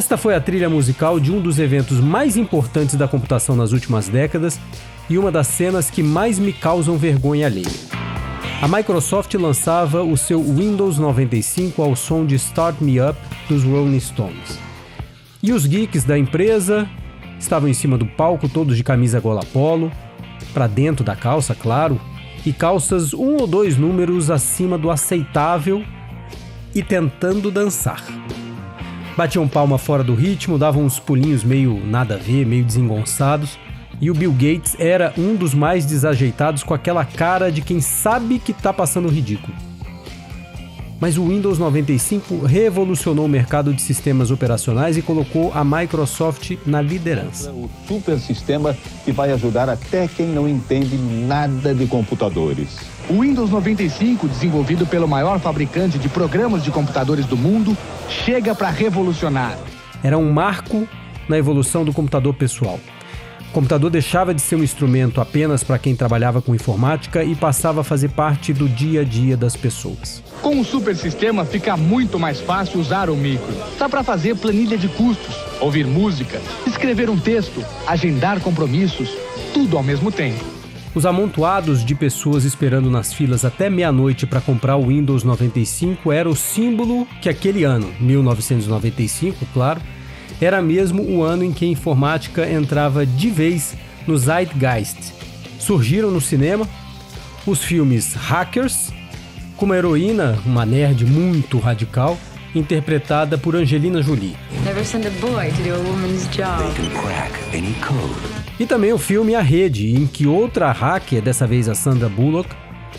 Esta foi a trilha musical de um dos eventos mais importantes da computação nas últimas décadas e uma das cenas que mais me causam vergonha alheia. A Microsoft lançava o seu Windows 95 ao som de Start Me Up dos Rolling Stones. E os geeks da empresa estavam em cima do palco, todos de camisa gola polo, para dentro da calça, claro, e calças um ou dois números acima do aceitável e tentando dançar. Batiam palma fora do ritmo, davam uns pulinhos meio nada a ver, meio desengonçados, e o Bill Gates era um dos mais desajeitados com aquela cara de quem sabe que tá passando ridículo. Mas o Windows 95 revolucionou o mercado de sistemas operacionais e colocou a Microsoft na liderança. O super sistema que vai ajudar até quem não entende nada de computadores. O Windows 95, desenvolvido pelo maior fabricante de programas de computadores do mundo, chega para revolucionar. Era um marco na evolução do computador pessoal. O computador deixava de ser um instrumento apenas para quem trabalhava com informática e passava a fazer parte do dia a dia das pessoas. Com o super sistema fica muito mais fácil usar o micro. Dá para fazer planilha de custos, ouvir música, escrever um texto, agendar compromissos, tudo ao mesmo tempo. Os amontoados de pessoas esperando nas filas até meia-noite para comprar o Windows 95 era o símbolo que aquele ano, 1995, claro, era mesmo o ano em que a informática entrava de vez no Zeitgeist. Surgiram no cinema os filmes Hackers, com uma heroína, uma nerd muito radical, interpretada por Angelina Jolie. E também o filme A Rede, em que outra hacker, dessa vez a Sandra Bullock,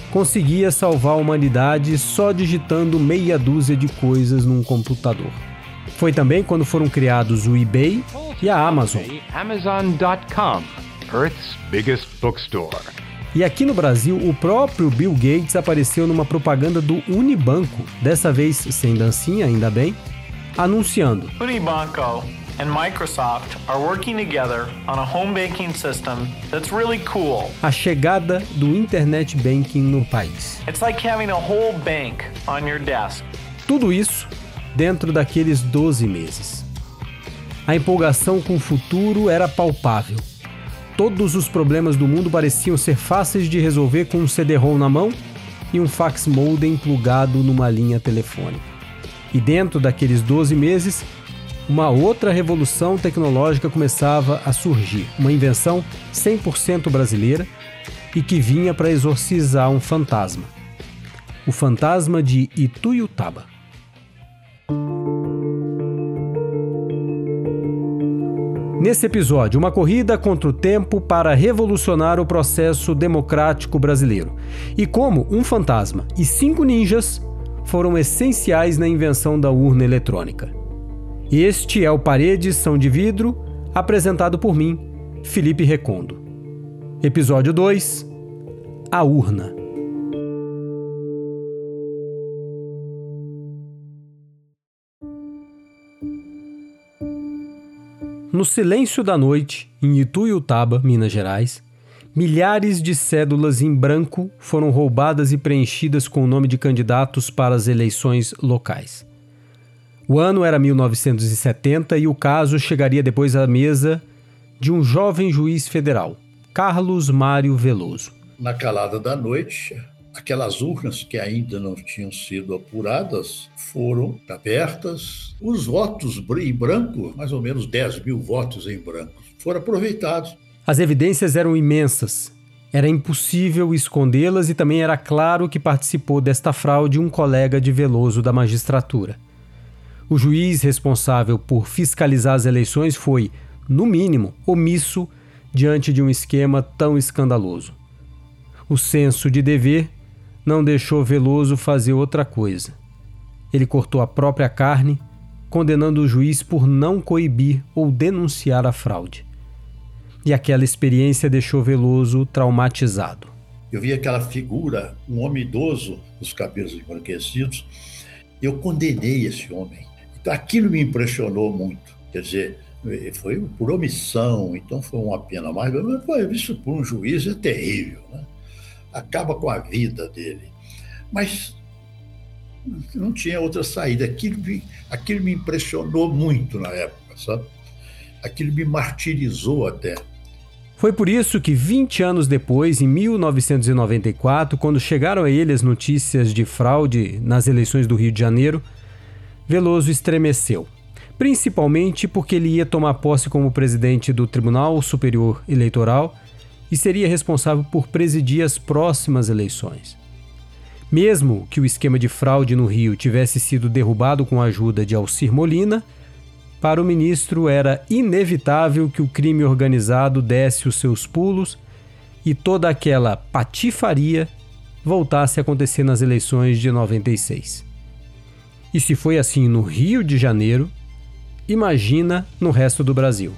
conseguia salvar a humanidade só digitando meia dúzia de coisas num computador. Foi também quando foram criados o eBay e a Amazon. Amazon.com, Earth's biggest bookstore. E aqui no Brasil, o próprio Bill Gates apareceu numa propaganda do Unibanco, dessa vez sem dancinha, ainda bem, anunciando: Unibanco and Microsoft are working together on a home banking system that's really cool. A chegada do internet banking no país. It's like having a whole bank on your desk. Tudo isso dentro daqueles 12 meses. A empolgação com o futuro era palpável. Todos os problemas do mundo pareciam ser fáceis de resolver com um CD-ROM na mão e um fax modem plugado numa linha telefônica. E dentro daqueles 12 meses, uma outra revolução tecnológica começava a surgir, uma invenção 100% brasileira e que vinha para exorcizar um fantasma. O fantasma de Ituiutaba. Nesse episódio, uma corrida contra o tempo para revolucionar o processo democrático brasileiro. E como um fantasma e cinco ninjas foram essenciais na invenção da urna eletrônica. Este é o Paredes São de Vidro, apresentado por mim, Felipe Recondo. Episódio 2 A Urna. No silêncio da noite, em Ituiutaba, Minas Gerais, milhares de cédulas em branco foram roubadas e preenchidas com o nome de candidatos para as eleições locais. O ano era 1970 e o caso chegaria depois à mesa de um jovem juiz federal, Carlos Mário Veloso. Na calada da noite, aquelas urnas que ainda não tinham sido apuradas foram abertas. Os votos em branco, mais ou menos 10 mil votos em branco, foram aproveitados. As evidências eram imensas. Era impossível escondê-las e também era claro que participou desta fraude um colega de Veloso da magistratura. O juiz responsável por fiscalizar as eleições foi, no mínimo, omisso diante de um esquema tão escandaloso. O senso de dever não deixou Veloso fazer outra coisa. Ele cortou a própria carne, condenando o juiz por não coibir ou denunciar a fraude. E aquela experiência deixou Veloso traumatizado. Eu vi aquela figura, um homem idoso, os cabelos embranquecidos. Eu condenei esse homem. Então, aquilo me impressionou muito. Quer dizer, foi por omissão, então foi uma pena mais. Mas foi, isso por um juiz é terrível. Né? Acaba com a vida dele. Mas não tinha outra saída. Aquilo me, aquilo me impressionou muito na época, sabe? Aquilo me martirizou até. Foi por isso que 20 anos depois, em 1994, quando chegaram a ele as notícias de fraude nas eleições do Rio de Janeiro, Veloso estremeceu, principalmente porque ele ia tomar posse como presidente do Tribunal Superior Eleitoral e seria responsável por presidir as próximas eleições. Mesmo que o esquema de fraude no Rio tivesse sido derrubado com a ajuda de Alcir Molina, para o ministro era inevitável que o crime organizado desse os seus pulos e toda aquela patifaria voltasse a acontecer nas eleições de 96. E se foi assim no Rio de Janeiro, imagina no resto do Brasil.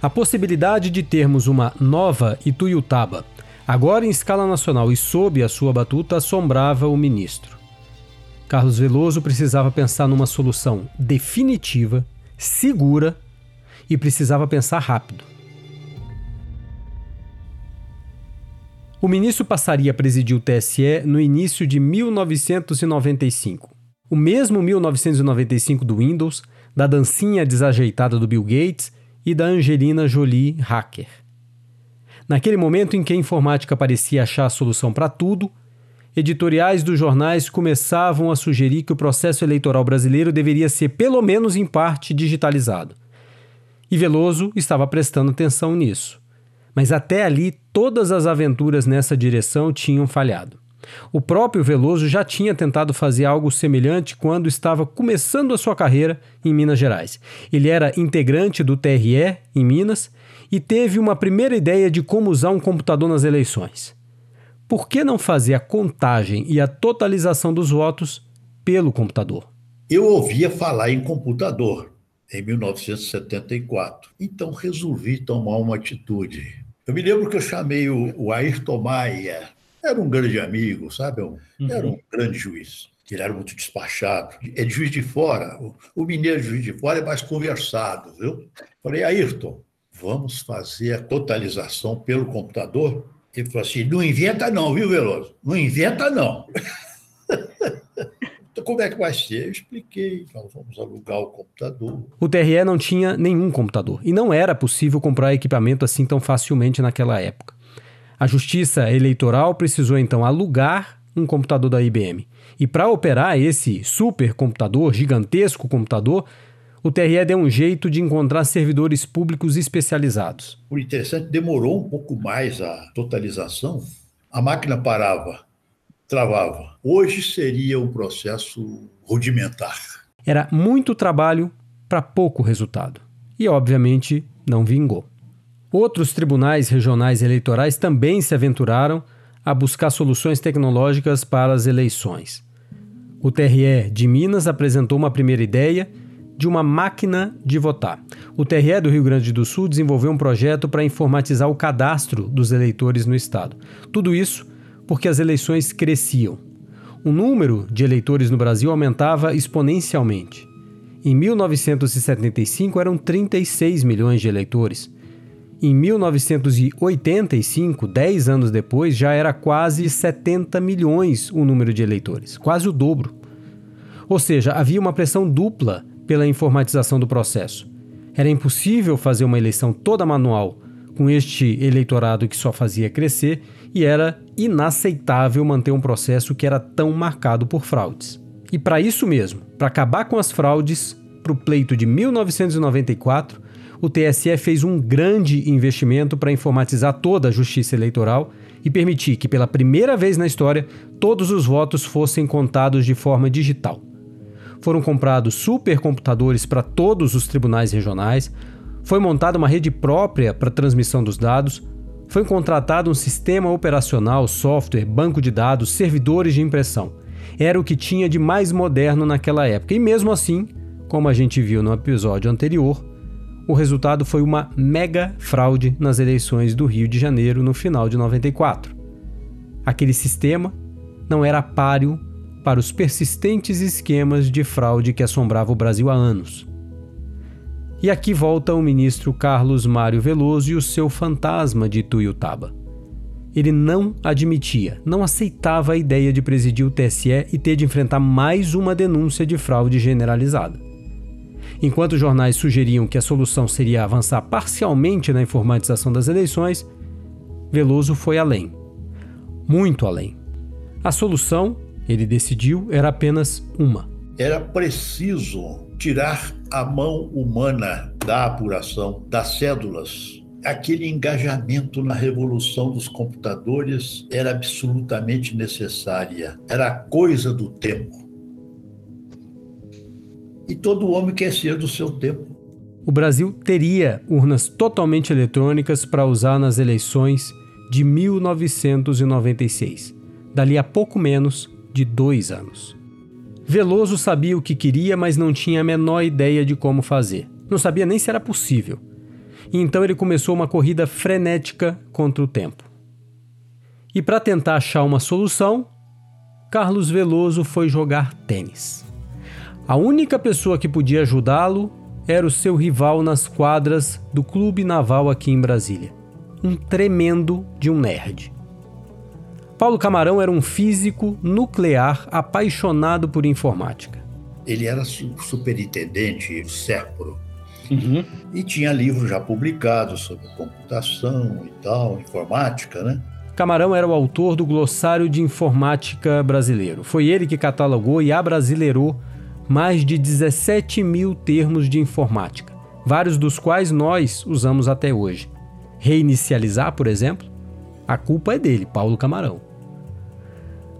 A possibilidade de termos uma nova Ituiutaba, agora em escala nacional e sob a sua batuta, assombrava o ministro. Carlos Veloso precisava pensar numa solução definitiva, segura e precisava pensar rápido. O ministro passaria a presidir o TSE no início de 1995. O mesmo 1995 do Windows, da dancinha desajeitada do Bill Gates e da Angelina Jolie hacker. Naquele momento em que a informática parecia achar a solução para tudo, editoriais dos jornais começavam a sugerir que o processo eleitoral brasileiro deveria ser, pelo menos em parte, digitalizado. E Veloso estava prestando atenção nisso. Mas até ali, todas as aventuras nessa direção tinham falhado. O próprio Veloso já tinha tentado fazer algo semelhante quando estava começando a sua carreira em Minas Gerais. Ele era integrante do TRE em Minas e teve uma primeira ideia de como usar um computador nas eleições por que não fazer a contagem e a totalização dos votos pelo computador? Eu ouvia falar em computador em 1974, então resolvi tomar uma atitude. Eu me lembro que eu chamei o, Ayrton Maia, era um grande amigo, sabe? Um, uhum. Era um grande juiz. Ele era muito despachado. É de juiz de fora. O, o mineiro de juiz de fora é mais conversado, viu? Falei, Ayrton, vamos fazer a totalização pelo computador? Ele falou assim: não inventa, não, viu, Veloso? Não inventa, não. então, como é que vai ser? Eu expliquei: nós vamos alugar o computador. O TRE não tinha nenhum computador e não era possível comprar equipamento assim tão facilmente naquela época. A Justiça Eleitoral precisou então alugar um computador da IBM. E para operar esse supercomputador, gigantesco computador, o TRE deu um jeito de encontrar servidores públicos especializados. O interessante, demorou um pouco mais a totalização. A máquina parava, travava. Hoje seria um processo rudimentar. Era muito trabalho para pouco resultado. E, obviamente, não vingou. Outros tribunais regionais eleitorais também se aventuraram a buscar soluções tecnológicas para as eleições. O TRE de Minas apresentou uma primeira ideia de uma máquina de votar. O TRE do Rio Grande do Sul desenvolveu um projeto para informatizar o cadastro dos eleitores no estado. Tudo isso porque as eleições cresciam. O número de eleitores no Brasil aumentava exponencialmente. Em 1975 eram 36 milhões de eleitores. Em 1985, 10 anos depois, já era quase 70 milhões o número de eleitores, quase o dobro. Ou seja, havia uma pressão dupla pela informatização do processo. Era impossível fazer uma eleição toda manual com este eleitorado que só fazia crescer e era inaceitável manter um processo que era tão marcado por fraudes. E para isso mesmo, para acabar com as fraudes, para o pleito de 1994, o TSE fez um grande investimento para informatizar toda a justiça eleitoral e permitir que, pela primeira vez na história, todos os votos fossem contados de forma digital foram comprados supercomputadores para todos os tribunais regionais, foi montada uma rede própria para transmissão dos dados, foi contratado um sistema operacional, software, banco de dados, servidores de impressão. Era o que tinha de mais moderno naquela época. E mesmo assim, como a gente viu no episódio anterior, o resultado foi uma mega fraude nas eleições do Rio de Janeiro no final de 94. Aquele sistema não era páreo para os persistentes esquemas de fraude que assombravam o Brasil há anos. E aqui volta o ministro Carlos Mário Veloso e o seu fantasma de Tuiutaba. Ele não admitia, não aceitava a ideia de presidir o TSE e ter de enfrentar mais uma denúncia de fraude generalizada. Enquanto os jornais sugeriam que a solução seria avançar parcialmente na informatização das eleições, Veloso foi além. Muito além. A solução, ele decidiu, era apenas uma. Era preciso tirar a mão humana da apuração das cédulas. Aquele engajamento na revolução dos computadores era absolutamente necessária, era coisa do tempo. E todo homem quer ser do seu tempo. O Brasil teria urnas totalmente eletrônicas para usar nas eleições de 1996, dali a pouco menos de dois anos. Veloso sabia o que queria, mas não tinha a menor ideia de como fazer. Não sabia nem se era possível. E então ele começou uma corrida frenética contra o tempo. E para tentar achar uma solução, Carlos Veloso foi jogar tênis. A única pessoa que podia ajudá-lo era o seu rival nas quadras do Clube Naval aqui em Brasília um tremendo de um nerd. Paulo Camarão era um físico nuclear apaixonado por informática. Ele era superintendente do SERPRO uhum. e tinha livros já publicados sobre computação e tal, informática, né? Camarão era o autor do Glossário de Informática Brasileiro. Foi ele que catalogou e abrasileirou mais de 17 mil termos de informática, vários dos quais nós usamos até hoje reinicializar, por exemplo, a culpa é dele, Paulo Camarão.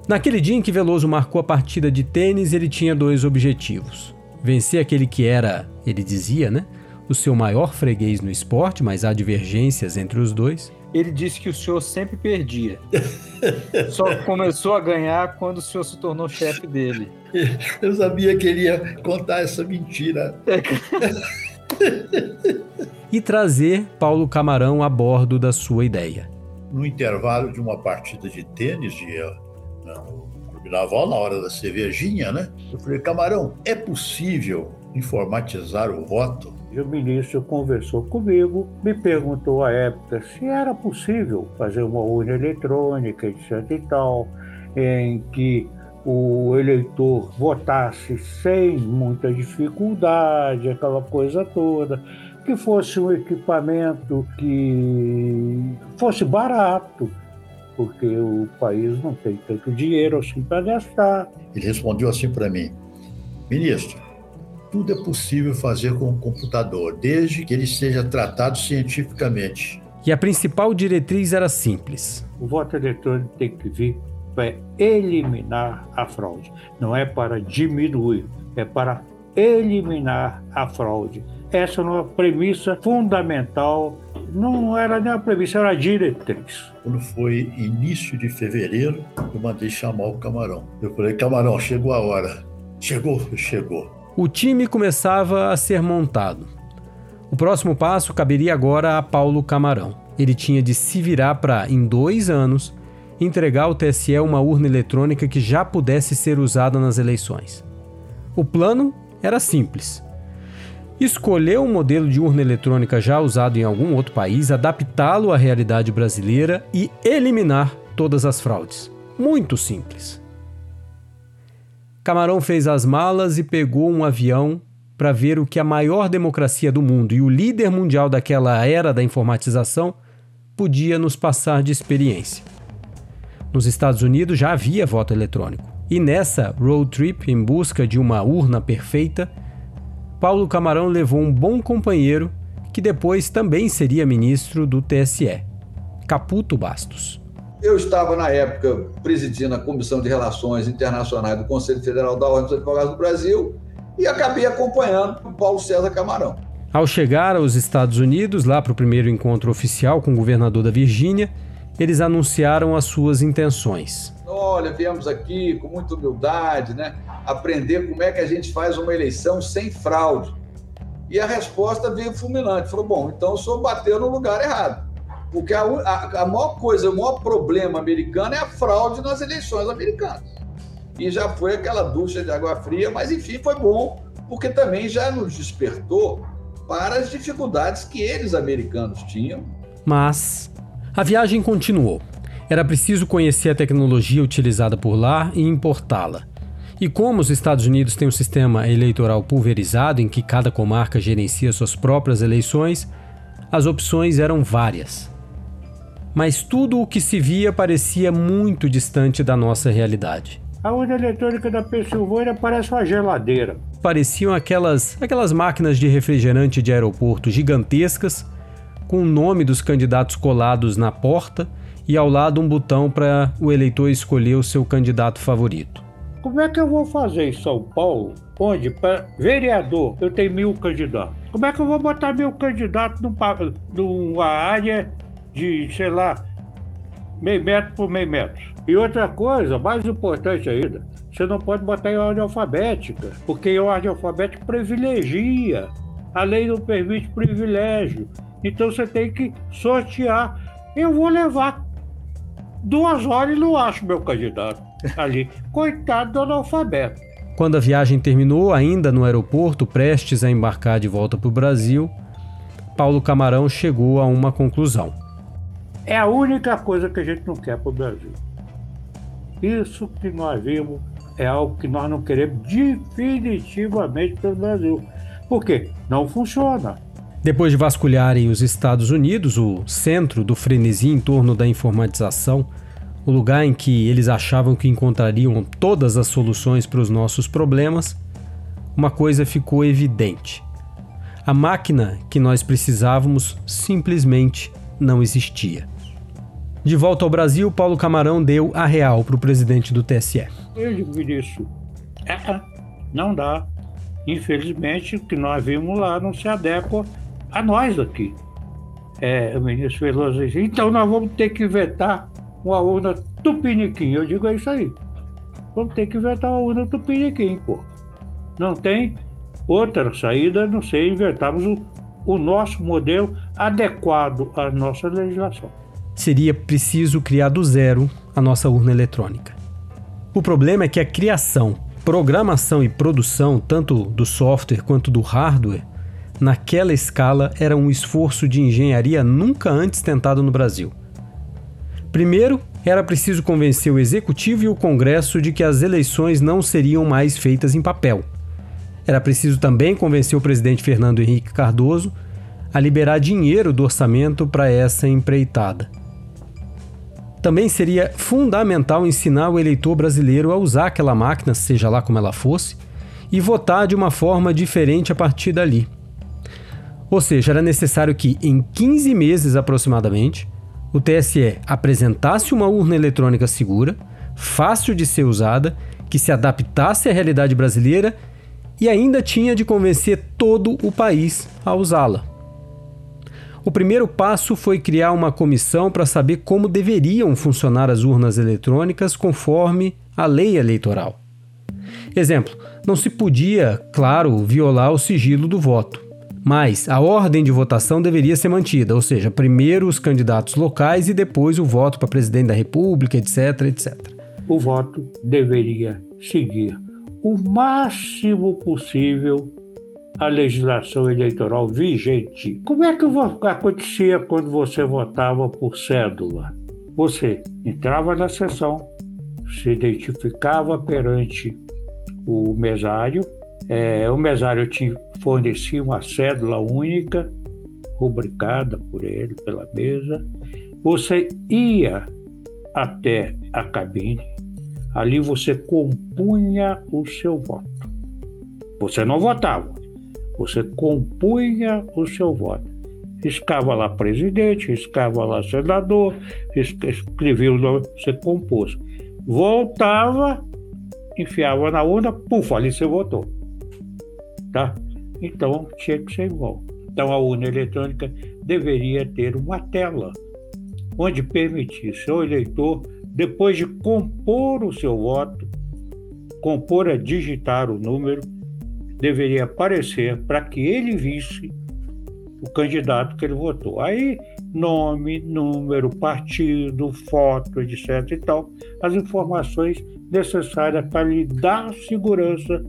Naquele dia em que Veloso marcou a partida de tênis, ele tinha dois objetivos: vencer aquele que era, ele dizia, né, o seu maior freguês no esporte, mas há divergências entre os dois. Ele disse que o senhor sempre perdia. Só começou a ganhar quando o senhor se tornou chefe dele. Eu sabia que ele ia contar essa mentira. e trazer Paulo Camarão a bordo da sua ideia. No intervalo de uma partida de tênis, de, no Clube Naval, na hora da cervejinha, né? Eu falei, Camarão, é possível informatizar o voto? E o ministro conversou comigo, me perguntou à época se era possível fazer uma urna eletrônica, etc e tal, em que o eleitor votasse sem muita dificuldade, aquela coisa toda que fosse um equipamento que fosse barato, porque o país não tem tanto dinheiro assim para gastar. Ele respondeu assim para mim: Ministro, tudo é possível fazer com o computador, desde que ele seja tratado cientificamente. E a principal diretriz era simples: o voto eletrônico tem que vir para eliminar a fraude, não é para diminuir, é para eliminar a fraude. Essa era uma premissa fundamental, não era nem a premissa, era a diretriz. Quando foi início de fevereiro, eu mandei chamar o Camarão. Eu falei, Camarão, chegou a hora. Chegou, chegou. O time começava a ser montado. O próximo passo caberia agora a Paulo Camarão. Ele tinha de se virar para, em dois anos, entregar ao TSE uma urna eletrônica que já pudesse ser usada nas eleições. O plano era simples escolher um modelo de urna eletrônica já usado em algum outro país, adaptá-lo à realidade brasileira e eliminar todas as fraudes. Muito simples. Camarão fez as malas e pegou um avião para ver o que a maior democracia do mundo e o líder mundial daquela era da informatização podia nos passar de experiência. Nos Estados Unidos já havia voto eletrônico, e nessa road trip em busca de uma urna perfeita, Paulo Camarão levou um bom companheiro que depois também seria ministro do TSE, Caputo Bastos. Eu estava, na época, presidindo a Comissão de Relações Internacionais do Conselho Federal da Ordem dos Advogados do Brasil e acabei acompanhando o Paulo César Camarão. Ao chegar aos Estados Unidos, lá para o primeiro encontro oficial com o governador da Virgínia, eles anunciaram as suas intenções. Olha, viemos aqui com muita humildade, né? aprender como é que a gente faz uma eleição sem fraude. E a resposta veio fulminante. Falou, bom, então o senhor bateu no lugar errado. Porque a, a, a maior coisa, o maior problema americano é a fraude nas eleições americanas. E já foi aquela ducha de água fria, mas enfim, foi bom, porque também já nos despertou para as dificuldades que eles americanos tinham. Mas a viagem continuou. Era preciso conhecer a tecnologia utilizada por lá e importá-la. E como os Estados Unidos têm um sistema eleitoral pulverizado em que cada comarca gerencia suas próprias eleições, as opções eram várias. Mas tudo o que se via parecia muito distante da nossa realidade. A urna eletrônica da Pensilvânia parece uma geladeira. Pareciam aquelas, aquelas máquinas de refrigerante de aeroporto gigantescas, com o nome dos candidatos colados na porta e ao lado um botão para o eleitor escolher o seu candidato favorito. Como é que eu vou fazer em São Paulo, onde para vereador eu tenho mil candidatos? Como é que eu vou botar mil candidatos numa, numa área de, sei lá, meio metro por meio metro? E outra coisa, mais importante ainda, você não pode botar em ordem alfabética, porque em ordem alfabética privilegia. A lei não permite privilégio. Então você tem que sortear. Eu vou levar duas horas e não acho meu candidato ali. Coitado do analfabeto. Quando a viagem terminou, ainda no aeroporto, prestes a embarcar de volta para o Brasil, Paulo Camarão chegou a uma conclusão. É a única coisa que a gente não quer para o Brasil. Isso que nós vimos é algo que nós não queremos definitivamente para o Brasil. Por quê? Não funciona. Depois de vasculharem os Estados Unidos, o centro do frenesi em torno da informatização, o lugar em que eles achavam que encontrariam todas as soluções para os nossos problemas, uma coisa ficou evidente. A máquina que nós precisávamos simplesmente não existia. De volta ao Brasil, Paulo Camarão deu a real para o presidente do TSE. Eu digo isso. É, não dá. Infelizmente, o que nós vimos lá não se adequa a nós aqui. É, o ministro Veloso disse, então nós vamos ter que vetar uma urna tupiniquim. Eu digo, é isso aí. Vamos ter que vetar uma urna tupiniquim, pô. Não tem outra saída, não sei, invertarmos o, o nosso modelo adequado à nossa legislação. Seria preciso criar do zero a nossa urna eletrônica. O problema é que a criação, programação e produção, tanto do software quanto do hardware, naquela escala era um esforço de engenharia nunca antes tentado no Brasil. Primeiro, era preciso convencer o executivo e o Congresso de que as eleições não seriam mais feitas em papel. Era preciso também convencer o presidente Fernando Henrique Cardoso a liberar dinheiro do orçamento para essa empreitada. Também seria fundamental ensinar o eleitor brasileiro a usar aquela máquina, seja lá como ela fosse, e votar de uma forma diferente a partir dali. Ou seja, era necessário que, em 15 meses aproximadamente, o TSE apresentasse uma urna eletrônica segura, fácil de ser usada, que se adaptasse à realidade brasileira e ainda tinha de convencer todo o país a usá-la. O primeiro passo foi criar uma comissão para saber como deveriam funcionar as urnas eletrônicas conforme a lei eleitoral. Exemplo: não se podia, claro, violar o sigilo do voto. Mas a ordem de votação deveria ser mantida, ou seja, primeiro os candidatos locais e depois o voto para presidente da República, etc, etc. O voto deveria seguir o máximo possível a legislação eleitoral vigente. Como é que acontecia quando você votava por cédula? Você entrava na sessão, se identificava perante o mesário, é, o mesário te fornecia uma cédula única, rubricada por ele, pela mesa. Você ia até a cabine, ali você compunha o seu voto. Você não votava, você compunha o seu voto. Escava lá presidente, escava lá senador, escrevia o nome, você compôs. Voltava, enfiava na urna, puf, ali você votou tá? Então tinha que ser igual. Então a urna eletrônica deveria ter uma tela onde permitisse ao eleitor, depois de compor o seu voto, compor a digitar o número, deveria aparecer para que ele visse o candidato que ele votou. Aí, nome, número, partido, foto, etc. e tal, as informações necessárias para lhe dar segurança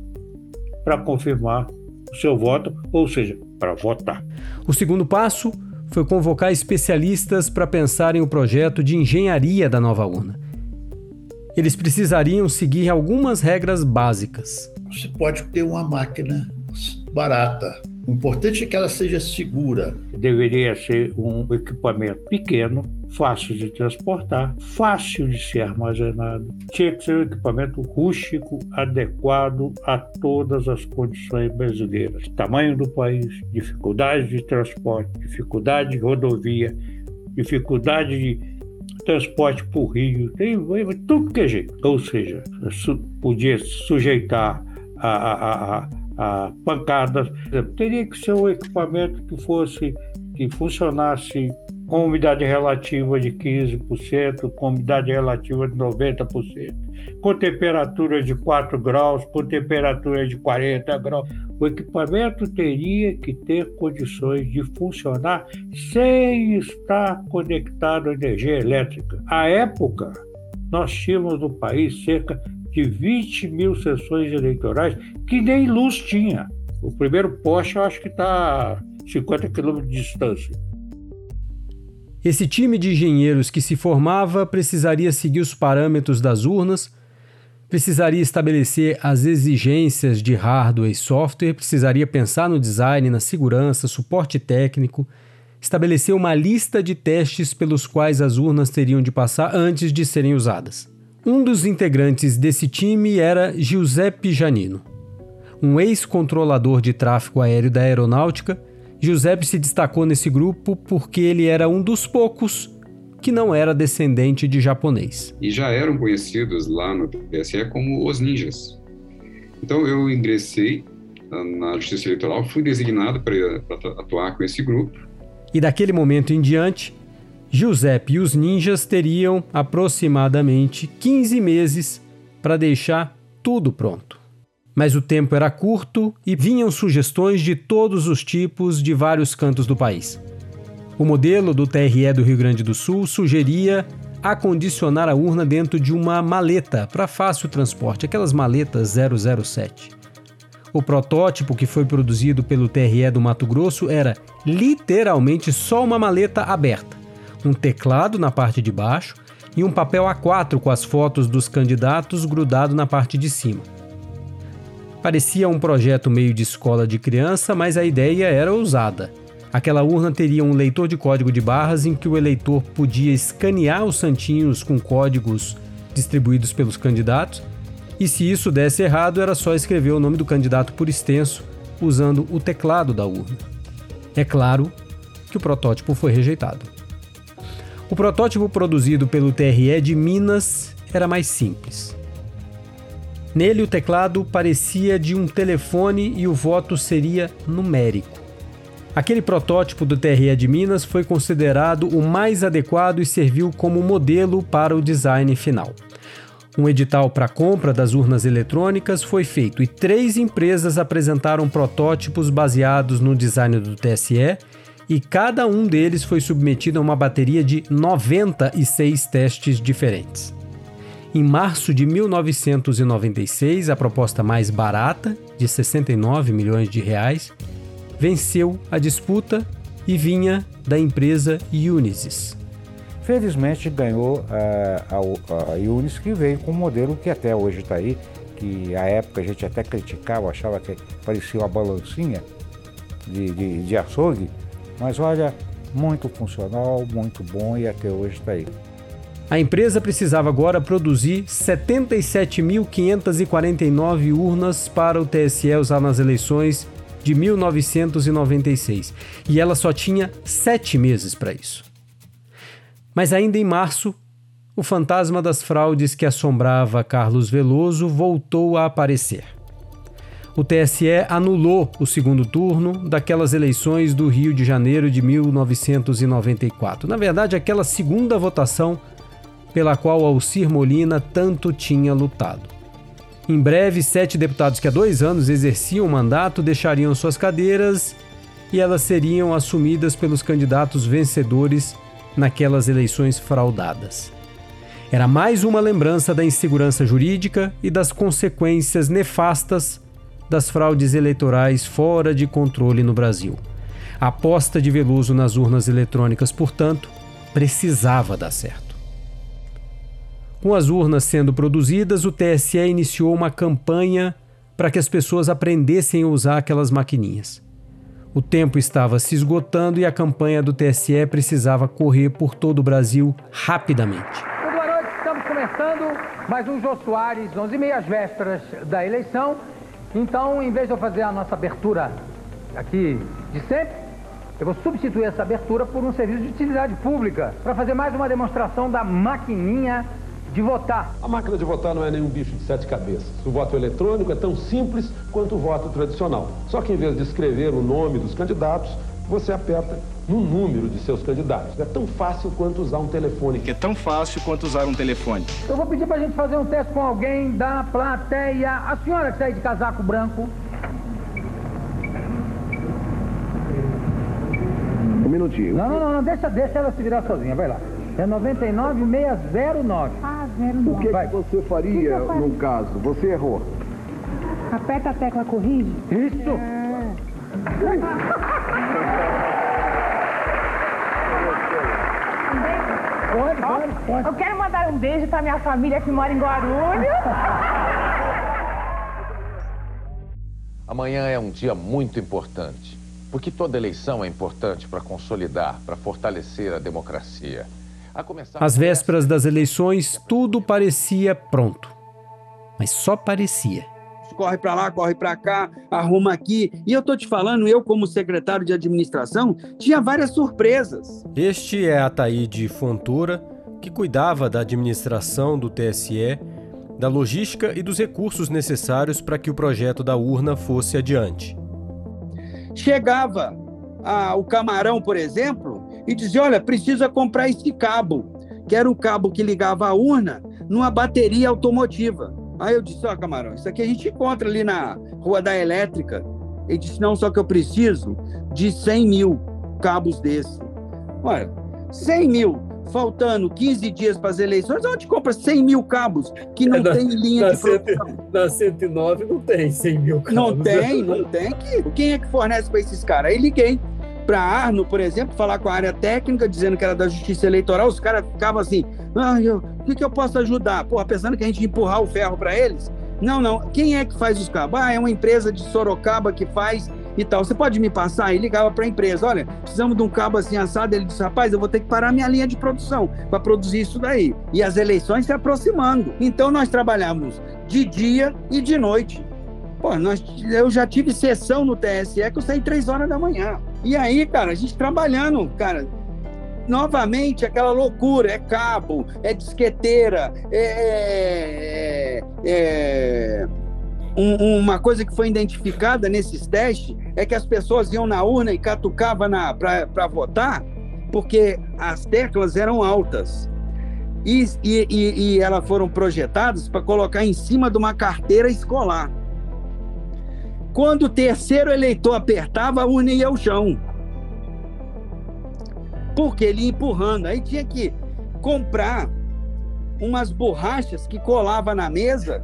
para confirmar o seu voto, ou seja, para votar. O segundo passo foi convocar especialistas para pensarem o projeto de engenharia da nova urna. Eles precisariam seguir algumas regras básicas. Você pode ter uma máquina barata, o importante é que ela seja segura. Deveria ser um equipamento pequeno, fácil de transportar, fácil de ser armazenado. Tinha que ser um equipamento rústico, adequado a todas as condições brasileiras. Tamanho do país, dificuldade de transporte, dificuldade de rodovia, dificuldade de transporte por rio, tem tudo que é jeito. Ou seja, podia sujeitar a, a, a a pancadas. Teria que ser um equipamento que fosse que funcionasse com umidade relativa de 15%, com umidade relativa de 90%, com temperatura de 4 graus, com temperatura de 40 graus. O equipamento teria que ter condições de funcionar sem estar conectado à energia elétrica. À época, nós tínhamos no país cerca de 20 mil sessões eleitorais que nem luz tinha. O primeiro poste eu acho que está a 50 quilômetros de distância. Esse time de engenheiros que se formava precisaria seguir os parâmetros das urnas, precisaria estabelecer as exigências de hardware e software, precisaria pensar no design, na segurança, suporte técnico, estabelecer uma lista de testes pelos quais as urnas teriam de passar antes de serem usadas. Um dos integrantes desse time era Giuseppe Janino. Um ex-controlador de tráfego aéreo da aeronáutica, Giuseppe se destacou nesse grupo porque ele era um dos poucos que não era descendente de japonês. E já eram conhecidos lá no TSE como os ninjas. Então eu ingressei ah, na Justiça Eleitoral, fui designado para atuar com esse grupo. E daquele momento em diante, Giuseppe e os ninjas teriam aproximadamente 15 meses para deixar tudo pronto. Mas o tempo era curto e vinham sugestões de todos os tipos de vários cantos do país. O modelo do TRE do Rio Grande do Sul sugeria acondicionar a urna dentro de uma maleta para fácil transporte, aquelas maletas 007. O protótipo que foi produzido pelo TRE do Mato Grosso era literalmente só uma maleta aberta um teclado na parte de baixo e um papel A4 com as fotos dos candidatos grudado na parte de cima. Parecia um projeto meio de escola de criança, mas a ideia era ousada. Aquela urna teria um leitor de código de barras em que o eleitor podia escanear os santinhos com códigos distribuídos pelos candidatos, e se isso desse errado, era só escrever o nome do candidato por extenso usando o teclado da urna. É claro que o protótipo foi rejeitado. O protótipo produzido pelo TRE de Minas era mais simples. Nele, o teclado parecia de um telefone e o voto seria numérico. Aquele protótipo do TRE de Minas foi considerado o mais adequado e serviu como modelo para o design final. Um edital para compra das urnas eletrônicas foi feito e três empresas apresentaram protótipos baseados no design do TSE e cada um deles foi submetido a uma bateria de 96 testes diferentes. Em março de 1996, a proposta mais barata, de 69 milhões de reais, venceu a disputa e vinha da empresa Unisys. Felizmente ganhou a, a, a Unisys, que veio com um modelo que até hoje está aí, que à época a gente até criticava, achava que parecia uma balancinha de, de, de açougue, mas olha, muito funcional, muito bom e até hoje está aí. A empresa precisava agora produzir 77.549 urnas para o TSE usar nas eleições de 1996 e ela só tinha sete meses para isso. Mas ainda em março, o fantasma das fraudes que assombrava Carlos Veloso voltou a aparecer o TSE anulou o segundo turno daquelas eleições do Rio de Janeiro de 1994. Na verdade, aquela segunda votação pela qual Alcir Molina tanto tinha lutado. Em breve, sete deputados que há dois anos exerciam o mandato deixariam suas cadeiras e elas seriam assumidas pelos candidatos vencedores naquelas eleições fraudadas. Era mais uma lembrança da insegurança jurídica e das consequências nefastas das fraudes eleitorais fora de controle no Brasil. A aposta de Veloso nas urnas eletrônicas, portanto, precisava dar certo. Com as urnas sendo produzidas, o TSE iniciou uma campanha para que as pessoas aprendessem a usar aquelas maquininhas. O tempo estava se esgotando e a campanha do TSE precisava correr por todo o Brasil rapidamente. Boa noite, estamos começando mais um Jô Soares, 11 e meia, vésperas da eleição. Então, em vez de eu fazer a nossa abertura aqui de sempre, eu vou substituir essa abertura por um serviço de utilidade pública para fazer mais uma demonstração da maquininha de votar. A máquina de votar não é nenhum bicho de sete cabeças. O voto eletrônico é tão simples quanto o voto tradicional. Só que em vez de escrever o nome dos candidatos, você aperta no número de seus candidatos. É tão fácil quanto usar um telefone. Que é tão fácil quanto usar um telefone. Eu vou pedir para a gente fazer um teste com alguém da plateia. A senhora que está aí de casaco branco. Um minutinho. Não, não, não, não, deixa, deixa ela se virar sozinha, vai lá. É 99609. Ah, 09. O que, que você faria Que que faria? no caso? Você errou. Aperta a tecla corrige. Isso! Pode, pode, pode. Eu quero mandar um beijo pra minha família que mora em Guarulhos. Amanhã é um dia muito importante, porque toda eleição é importante para consolidar, para fortalecer a democracia. A começar Às vésperas das eleições, tudo parecia pronto. Mas só parecia. Corre para lá, corre para cá, arruma aqui. E eu tô te falando, eu como secretário de administração, tinha várias surpresas. Este é Ataíde Fontoura, que cuidava da administração do TSE, da logística e dos recursos necessários para que o projeto da urna fosse adiante. Chegava ah, o camarão, por exemplo, e dizia: Olha, precisa comprar esse cabo, que era o cabo que ligava a urna numa bateria automotiva. Aí eu disse: Ó, camarão, isso aqui a gente encontra ali na Rua da Elétrica. Ele disse: Não, só que eu preciso de 100 mil cabos desse. Olha, 100 mil. Faltando 15 dias para as eleições, onde compra 100 mil cabos que não Na- tem linha na de produção? Na 109 não tem 100 mil cabos. Não tem, não tem. Que, quem é que fornece para esses caras? Aí liguei para Arno, por exemplo, falar com a área técnica, dizendo que era da Justiça Eleitoral. Os caras ficavam assim: ah, eu, o que, que eu posso ajudar? Porra, pensando que a gente empurrar o ferro para eles. Não, não. Quem é que faz os cabos? Ah, é uma empresa de Sorocaba que faz e tal. Você pode me passar? E ligava para a empresa: olha, precisamos de um cabo assim assado. Ele disse: rapaz, eu vou ter que parar minha linha de produção para produzir isso daí. E as eleições se aproximando. Então nós trabalhamos de dia e de noite. Pô, nós, eu já tive sessão no TSE que eu saí três horas da manhã. E aí, cara, a gente trabalhando, cara, novamente aquela loucura, é cabo, é disqueteira, é, é- é- um- uma coisa que foi identificada nesses testes é que as pessoas iam na urna e catucavam para votar porque as teclas eram altas. E, e, e- e elas foram projetadas para colocar em cima de uma carteira escolar. Quando o terceiro eleitor apertava, a urna ia ao chão. Porque ele ia empurrando. Aí tinha que comprar umas borrachas que colava na mesa,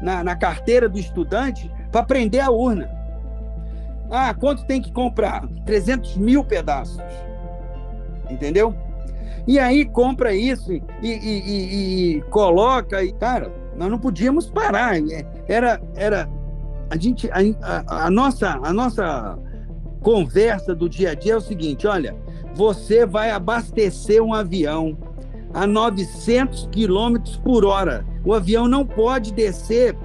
na, na carteira do estudante, para prender a urna. Ah, quanto tem que comprar? 300 mil pedaços. Entendeu? E aí compra isso e, e- e- e coloca. E, cara, nós não podíamos parar. É, Era, era a gente, a, a- a nossa, a nossa conversa do dia a dia é o seguinte: olha, você vai abastecer um avião a 900 quilômetros por hora. O avião não pode descer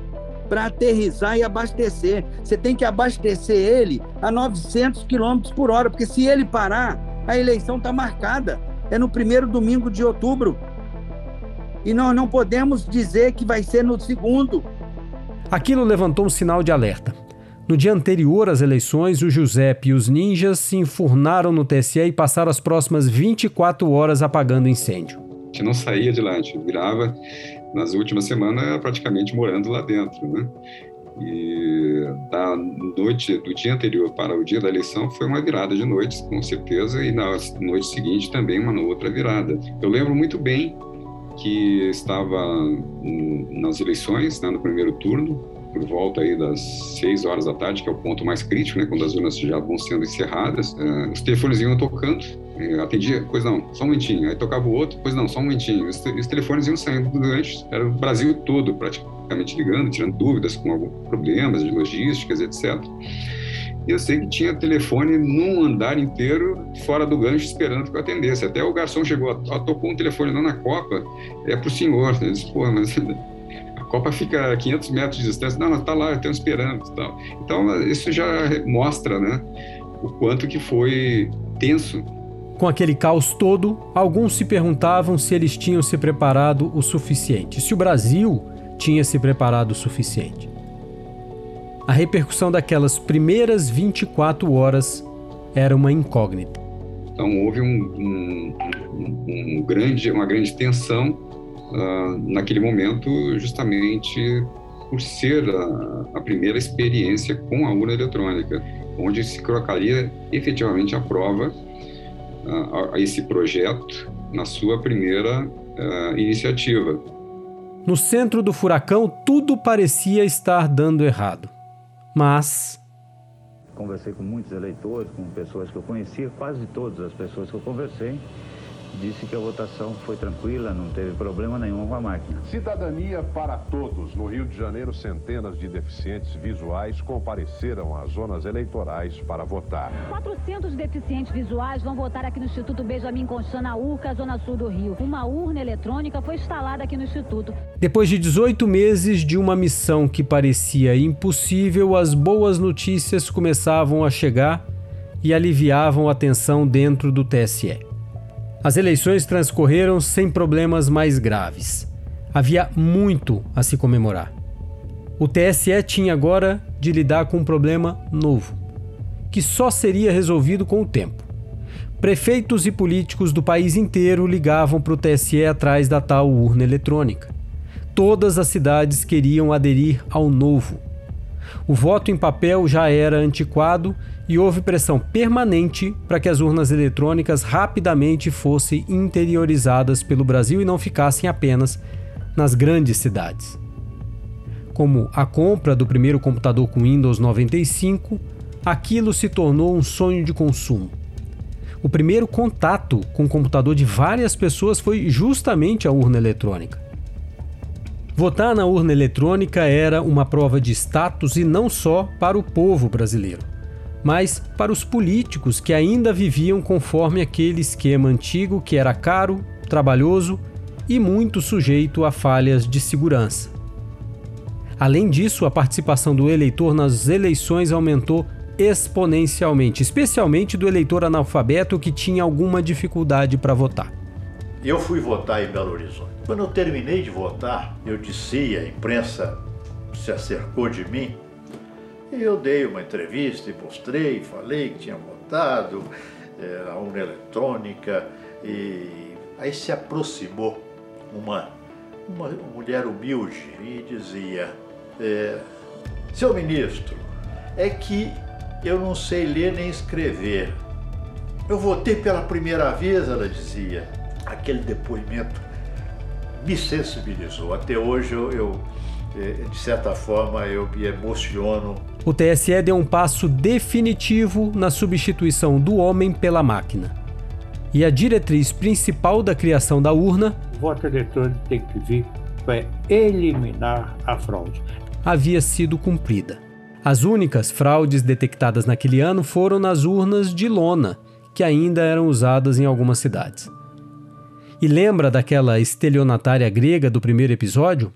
para aterrissar e abastecer. Você tem que abastecer ele a 900 quilômetros por hora, porque se ele parar, a eleição está marcada. É no primeiro domingo de outubro. E nós não podemos dizer que vai ser no segundo. Aquilo levantou um sinal de alerta. No dia anterior às eleições, o Giuseppe e os ninjas se enfurnaram no TSE e passaram as próximas 24 horas apagando incêndio. A gente não saía de lá, a gente virava, nas últimas semanas, praticamente morando lá dentro, né? E da noite, do dia anterior para o dia da eleição, foi uma virada de noites, com certeza, e na noite seguinte também uma outra virada. Eu lembro muito bem que estava nas eleições, né, no primeiro turno, por volta aí das 6 horas da tarde, que é o ponto mais crítico, né, quando as urnas já vão sendo encerradas, uh, os telefones iam tocando, atendia, pois não, só um momentinho, aí tocava o outro, pois não, só um momentinho, os, te os telefones iam saindo do gancho, era o Brasil todo praticamente ligando, tirando dúvidas com alguns problemas de logísticas, etc. Eu sei que tinha telefone num andar inteiro fora do gancho esperando que eu atendesse. Até o garçom chegou, tocou um telefone lá na Copa, é para o senhor. Eu disse, pô, mas a Copa fica a 500 metros de distância. Não, mas tá lá, estão esperando. Tal. Então, isso já mostra, né, o quanto que foi tenso. Com aquele caos todo, alguns se perguntavam se eles tinham se preparado o suficiente, se o Brasil tinha se preparado o suficiente a repercussão daquelas primeiras 24 horas era uma incógnita. Então houve um, um, um, grande, uma grande tensão uh, naquele momento, justamente por ser a, a, primeira experiência com a urna eletrônica, onde se colocaria efetivamente à prova uh, a esse projeto na sua primeira uh, iniciativa. No centro do furacão, tudo parecia estar dando errado mas. Conversei com muitos eleitores, com pessoas que eu conhecia, quase todas as pessoas que eu conversei disse que a votação foi tranquila, não teve problema nenhum com a máquina. Cidadania para todos. No Rio de Janeiro, centenas de deficientes visuais compareceram às zonas eleitorais para votar. 400 deficientes visuais vão votar aqui no Instituto Benjamin Constant, na Urca, zona sul do Rio. Uma urna eletrônica foi instalada aqui no Instituto. Depois de 18 meses de uma missão que parecia impossível, as boas notícias começavam a chegar e aliviavam a tensão dentro do TSE. As eleições transcorreram sem problemas mais graves. Havia muito a se comemorar. O TSE tinha agora de lidar com um problema novo, que só seria resolvido com o tempo. Prefeitos e políticos do país inteiro ligavam para o TSE atrás da tal urna eletrônica. Todas as cidades queriam aderir ao novo. O voto em papel já era antiquado e houve pressão permanente para que as urnas eletrônicas rapidamente fossem interiorizadas pelo Brasil e não ficassem apenas nas grandes cidades. Como a compra do primeiro computador com Windows 95, aquilo se tornou um sonho de consumo. O primeiro contato com o computador de várias pessoas foi justamente a urna eletrônica. Votar na urna eletrônica era uma prova de status e não só para o povo brasileiro mas para os políticos que ainda viviam conforme aquele esquema antigo que era caro, trabalhoso e muito sujeito a falhas de segurança. Além disso, a participação do eleitor nas eleições aumentou exponencialmente, especialmente do eleitor analfabeto que tinha alguma dificuldade para votar. Eu fui votar em Belo Horizonte. Quando eu terminei de votar, eu disse, a imprensa se acercou de mim e eu dei uma entrevista e mostrei, falei que tinha votado é, a urna eletrônica e aí se aproximou uma, uma mulher humilde e dizia, é, seu ministro, é que eu não sei ler nem escrever. Eu votei pela primeira vez, ela dizia. Aquele depoimento me sensibilizou. Até hoje eu, eu de certa forma, eu me emociono. O TSE deu um passo definitivo na substituição do homem pela máquina. E a diretriz principal da criação da urna. O voto eletrônico tem que vir para eliminar a fraude. Havia sido cumprida. As únicas fraudes detectadas naquele ano foram nas urnas de lona, que ainda eram usadas em algumas cidades. E lembra daquela estelionatária grega do primeiro episódio?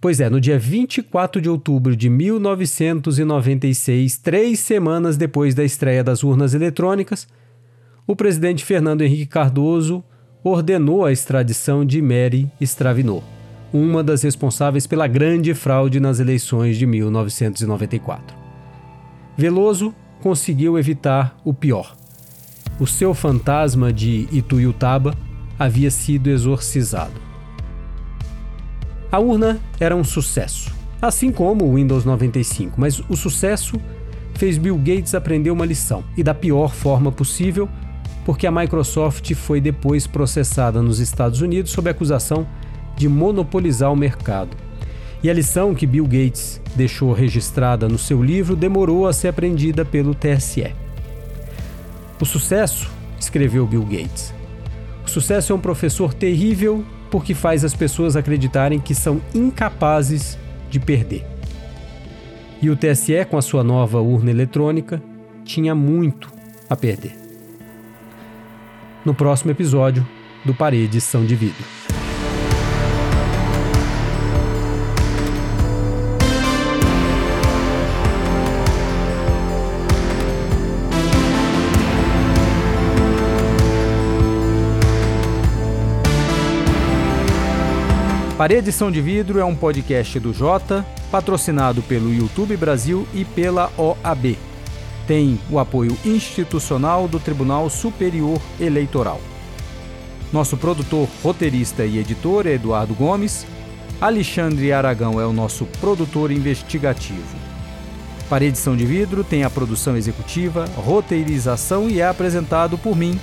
Pois é, no dia 24 de outubro de 1996, três semanas depois da estreia das urnas eletrônicas, o presidente Fernando Henrique Cardoso ordenou a extradição de Mary Stravinot, uma das responsáveis pela grande fraude nas eleições de 1994. Veloso conseguiu evitar o pior. O seu fantasma de Ituiutaba havia sido exorcizado. A urna era um sucesso, assim como o Windows 95, mas o sucesso fez Bill Gates aprender uma lição, e da pior forma possível, porque a Microsoft foi depois processada nos Estados Unidos sob acusação de monopolizar o mercado. E a lição que Bill Gates deixou registrada no seu livro demorou a ser aprendida pelo TSE. O sucesso, escreveu Bill Gates, o sucesso é um professor terrível porque faz as pessoas acreditarem que são incapazes de perder. E o TSE, com a sua nova urna eletrônica, tinha muito a perder. No próximo episódio do Paredes São de Vidro. Parede São de Vidro é um podcast do Jota, patrocinado pelo YouTube Brasil e pela OAB. Tem o apoio institucional do Tribunal Superior Eleitoral. Nosso produtor, roteirista e editor é Eduardo Gomes. Alexandre Aragão é o nosso produtor investigativo. Parede São de Vidro tem a produção executiva, roteirização e é apresentado por mim,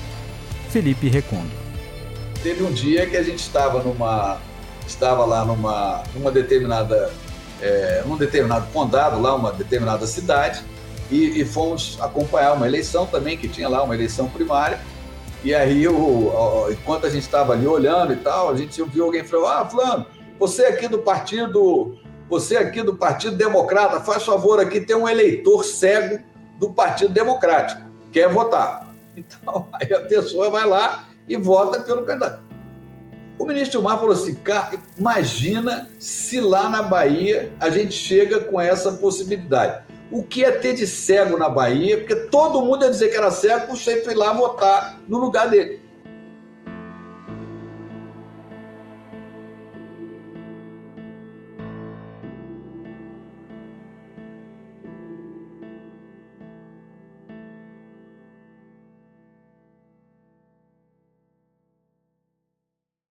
Felipe Recondo. Teve um dia que a gente estava numa estava lá numa, numa determinada, é, num determinado condado, lá uma determinada cidade, e, e, fomos acompanhar uma eleição também, que tinha lá uma eleição primária. E aí, o, enquanto a gente estava ali olhando e tal, a gente ouviu alguém falar: Ah, Fulano, você aqui do partido, você aqui do Partido Democrata, faz favor aqui, tem um eleitor cego do Partido Democrático, quer votar. Então, aí a pessoa vai lá e vota pelo candidato. O ministro Gilmar falou assim: cara, imagina se lá na Bahia a gente chega com essa possibilidade. O que é ter de cego na Bahia? Porque todo mundo ia dizer que era cego, o sujeito ir lá votar no lugar dele.